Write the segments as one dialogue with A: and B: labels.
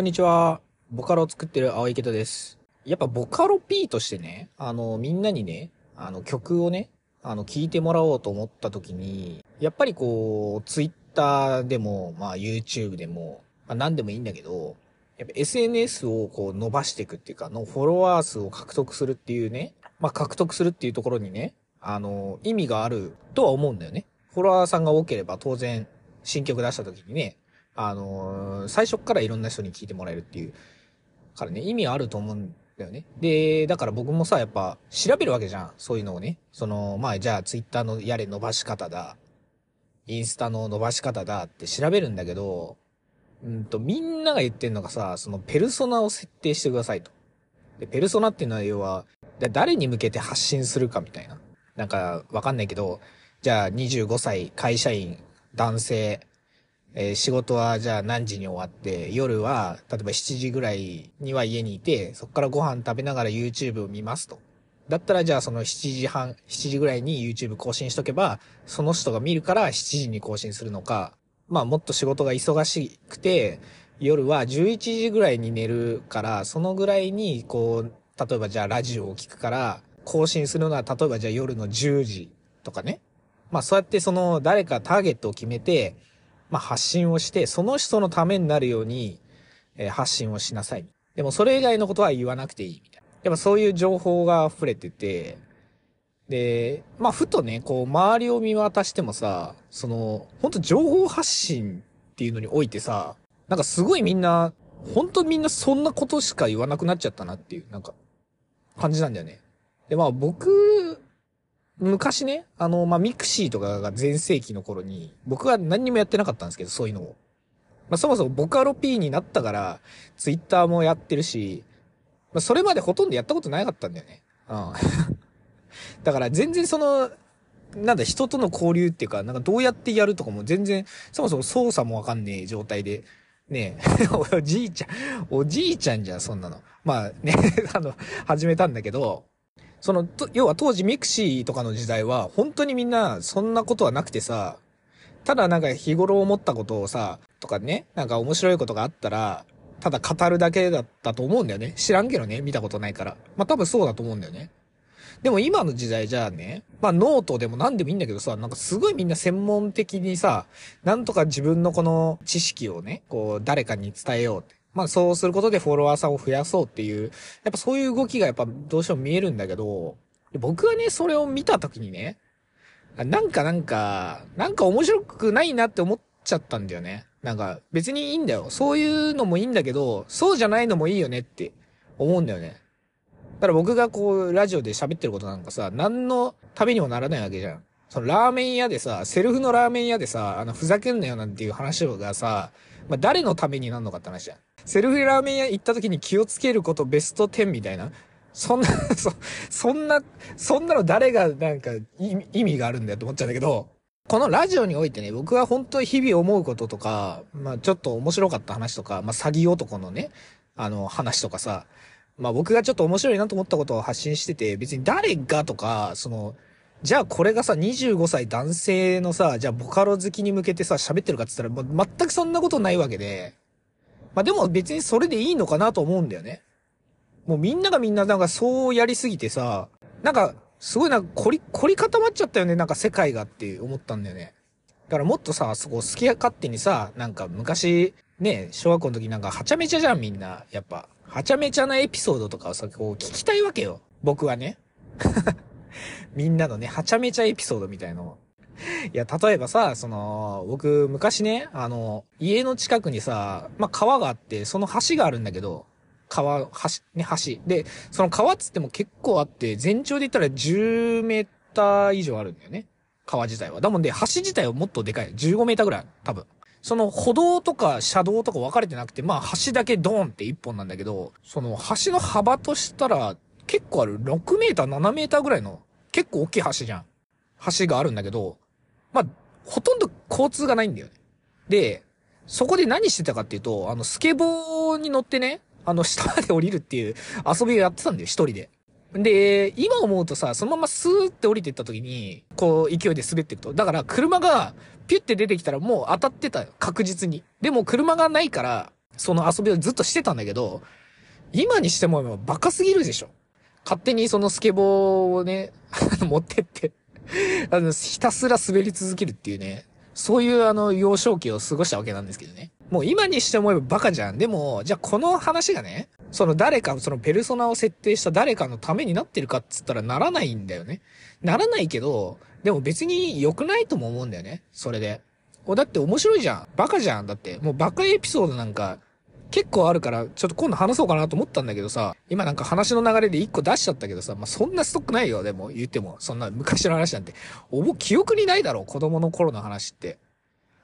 A: こんにちは。ボカロを作ってる青池田です。やっぱボカロ P としてね、あの、みんなにね、あの、曲をね、あの、聴いてもらおうと思った時に、やっぱりこう、Twitter でも、まあ YouTube でも、まあ何でもいいんだけど、やっぱ SNS をこう伸ばしていくっていうか、のフォロワー数を獲得するっていうね、まあ獲得するっていうところにね、あの、意味があるとは思うんだよね。フォロワーさんが多ければ当然、新曲出した時にね、あのー最初からいろんな人に聞いてもらえるっていう、からね、意味あると思うんだよね。で、だから僕もさ、やっぱ調べるわけじゃん。そういうのをね。その、まあ、じゃあツイッターのやれ伸ばし方だ。インスタの伸ばし方だって調べるんだけど、うんと、みんなが言ってんのがさ、そのペルソナを設定してくださいと。で、ペルソナっていうのは要は、誰に向けて発信するかみたいな。なんか、わかんないけど、じゃあ25歳会社員男性、えー仕事はじゃあ何時に終わって、夜は、例えば7時ぐらいには家にいて、そこからご飯食べながら YouTube を見ますと。だったらじゃあその7時半、7時ぐらいに YouTube 更新しとけば、その人が見るから7時に更新するのか、まあもっと仕事が忙しくて、夜は11時ぐらいに寝るから、そのぐらいにこう、例えばじゃあラジオを聞くから、更新するのは例えばじゃあ夜の10時とかね。まあそうやってその誰かターゲットを決めて、まあ発信をして、その人のためになるように、えー発信をしなさい。でもそれ以外のことは言わなくていいみたいな。やっぱそういう情報が溢れてて、で、まあふとね、こう周りを見渡してもさ、その、本当情報発信っていうのにおいてさ、なんかすごいみんな、本当みんなそんなことしか言わなくなっちゃったなっていう、なんか、感じなんだよね。で、まあ僕、昔ね、あの、まあ、 mixi とかが全盛期の頃に、僕は何にもやってなかったんですけど、そういうのを。まあ、そもそもボカロ P になったから、ツイッターもやってるし、まあ、それまでほとんどやったことなかったんだよね。うん。だから全然その、なんだ、人との交流っていうか、なんかどうやってやるとかも全然、そもそも操作もわかんねえ状態で、ねえ、おじいちゃん、おじいちゃんじゃん、そんなの。まあね、あの、始めたんだけど、その、と要は当時 mixi とかの時代は、本当にみんなそんなことはなくてさ、ただなんか日頃思ったことをさ、とかね、なんか面白いことがあったら、ただ語るだけだったと思うんだよね。知らんけどね、見たことないから。まあ多分そうだと思うんだよね。でも今の時代じゃあね、まあノートでも何でもいいんだけどさ、なんかすごいみんな専門的にさ、なんとか自分のこの知識をね、こう誰かに伝えようって。まあそうすることでフォロワーさんを増やそうっていう、やっぱそういう動きがやっぱどうしても見えるんだけど、僕はね、それを見たときにね、なんかなんか、なんか面白くないなって思っちゃったんだよね。なんか別にいいんだよ。そういうのもいいんだけど、そうじゃないのもいいよねって思うんだよね。だから僕がこう、ラジオで喋ってることなんかさ、何のためにもならないわけじゃん。そのラーメン屋でさ、セルフのラーメン屋でさ、あの、ふざけんなよなんていう話がさ、まあ、誰のためになるのかって話じゃん。セルフラーメン屋行った時に気をつけることベスト10みたいな。そんな、そ、そんな、そんなの誰がなんか意味があるんだよと思っちゃうんだけど、このラジオにおいてね、僕は本当に日々思うこととか、まあちょっと面白かった話とか、まあ詐欺男のね、あの話とかさ、まあ僕がちょっと面白いなと思ったことを発信してて、別に誰がとか、その、じゃあこれがさ、25歳男性のさ、じゃあボカロ好きに向けてさ、喋ってるかって言ったら、もう全くそんなことないわけで、まあでも別にそれでいいのかなと思うんだよね。もうみんながみんななんかそうやりすぎてさ、なんか、すごいなんか凝り、凝り固まっちゃったよね、なんか世界がって思ったんだよね。だからもっとさ、そこ好き勝手にさ、なんか昔、ね、小学校の時なんかはちゃめちゃじゃんみんな。やっぱ、はちゃめちゃなエピソードとかをさ、こう聞きたいわけよ。僕はね。みんなのね、はちゃめちゃエピソードみたいのを。いや、例えばさ、その、僕、昔ね、あの、家の近くにさ、まあ、川があって、その橋があるんだけど、川、橋、ね、橋。で、その川っつっても結構あって、全長で言ったら10メーター以上あるんだよね。川自体は。だもんで、橋自体はもっとでかい。15メーターぐらい。多分。その歩道とか車道とか分かれてなくて、まあ橋だけドーンって一本なんだけど、その橋の幅としたら結構ある。6メーター、7メーターぐらいの結構大きい橋じゃん。橋があるんだけど、まあ、ほとんど交通がないんだよね。で、そこで何してたかっていうと、あの、スケボーに乗ってね、あの、下まで降りるっていう遊びをやってたんだよ、一人で。で、今思うとさ、そのままスーって降りてった時に、こう、勢いで滑っていくと。だから、車が、ピュって出てきたらもう当たってたよ、確実に。でも、車がないから、その遊びをずっとしてたんだけど、今にしてもバカすぎるでしょ。勝手にそのスケボーをね、持ってって あの、ひたすら滑り続けるっていうね、そういうあの、幼少期を過ごしたわけなんですけどね。もう今にして思えばバカじゃん。でも、じゃあこの話がね、その誰か、そのペルソナを設定した誰かのためになってるかっつったらならないんだよね。ならないけど、でも別に良くないとも思うんだよね。それで。お、だって面白いじゃん。バカじゃん。だって。もうバカエピソードなんか、結構あるから、ちょっと今度話そうかなと思ったんだけどさ、今なんか話の流れで一個出しちゃったけどさ、まあ、そんなストックないよ、でも、言っても。そんな昔の話なんて。おぼ、記憶にないだろ、子供の頃の話って。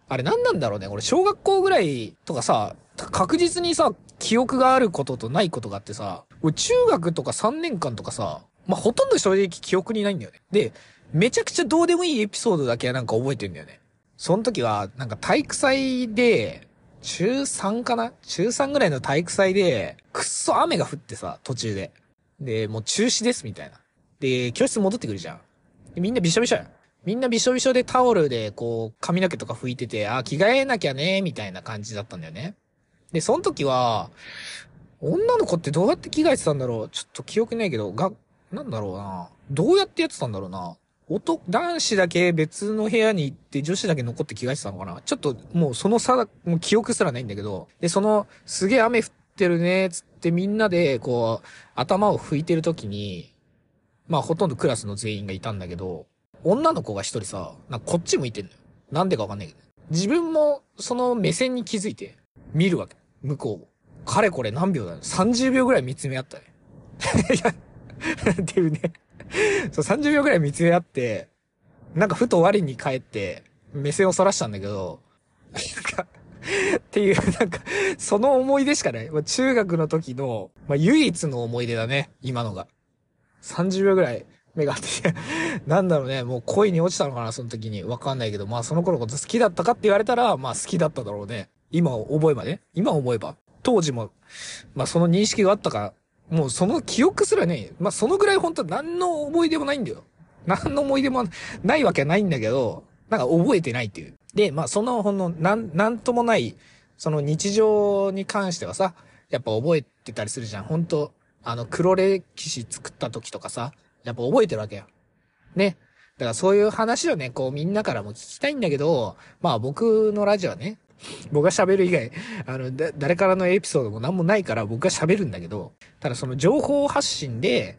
A: あれ何なんだろうね。俺、小学校ぐらいとかさ、確実にさ、記憶があることとないことがあってさ、俺中学とか3年間とかさ、まあ、ほとんど正直記憶にないんだよね。で、めちゃくちゃどうでもいいエピソードだけはなんか覚えてんだよね。その時は、なんか体育祭で、中3かな？中3ぐらいの体育祭で、くっそ雨が降ってさ、途中で。で、もう中止ですみたいな。で、教室戻ってくるじゃん。でみんなびしょびしょやみんなびしょびしょでタオルでこう髪の毛とか拭いてて、あ、着替えなきゃね、みたいな感じだったんだよね。で、その時は、女の子ってどうやって着替えてたんだろう？ちょっと記憶ないけど、が、なんだろうな。どうやってやってたんだろうな。男、男子だけ別の部屋に行って女子だけ残って着替えてたのかな？ちょっともうその差、もう記憶すらないんだけど、で、その、すげえ雨降ってるね、つってみんなで、こう、頭を拭いてる時に、まあほとんどクラスの全員がいたんだけど、女の子が一人さ、なんかこっち向いてんのよ。なんでかわかんないけど。自分もその目線に気づいて、見るわけ。向こうを。かれこれ何秒だよ。30秒ぐらい見つめ合ったね。いや、っていうね そう、30秒ぐらい見つめ合って、なんかふと我に返って、目線をそらしたんだけど、なんか、っていう、なんか、その思い出しかない。まあ、中学の時の、まあ、唯一の思い出だね、今のが。30秒ぐらい目があって なんだろうね、もう恋に落ちたのかな、その時に。わかんないけど、まあその頃こと好きだったかって言われたら、まあ好きだっただろうね。今覚えばね。今思えば？当時も、まあその認識があったか、もうその記憶すらね、まあそのぐらい本当何の思い出もないんだよ。何の思い出もないわけないんだけど、なんか覚えてないっていう。で、まあそのほんの、なん、なんともない、その日常に関してはさ、やっぱ覚えてたりするじゃん。本当あの黒歴史作った時とかさ、やっぱ覚えてるわけよ。ね。だからそういう話をね、こうみんなからも聞きたいんだけど、まあ僕のラジオはね、僕が喋る以外、あの、誰からのエピソードも何もないから僕が喋るんだけど、ただその情報発信で、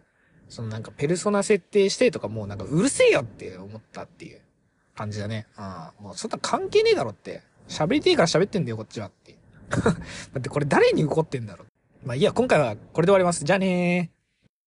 A: そのなんかペルソナ設定してとかもうなんかうるせえよって思ったっていう感じだね。うん。もうそんな関係ねえだろって。喋りてえから喋ってんだよ、こっちはって。だってこれ誰に怒ってんだろ。まあいいや、今回はこれで終わります。じゃあねー。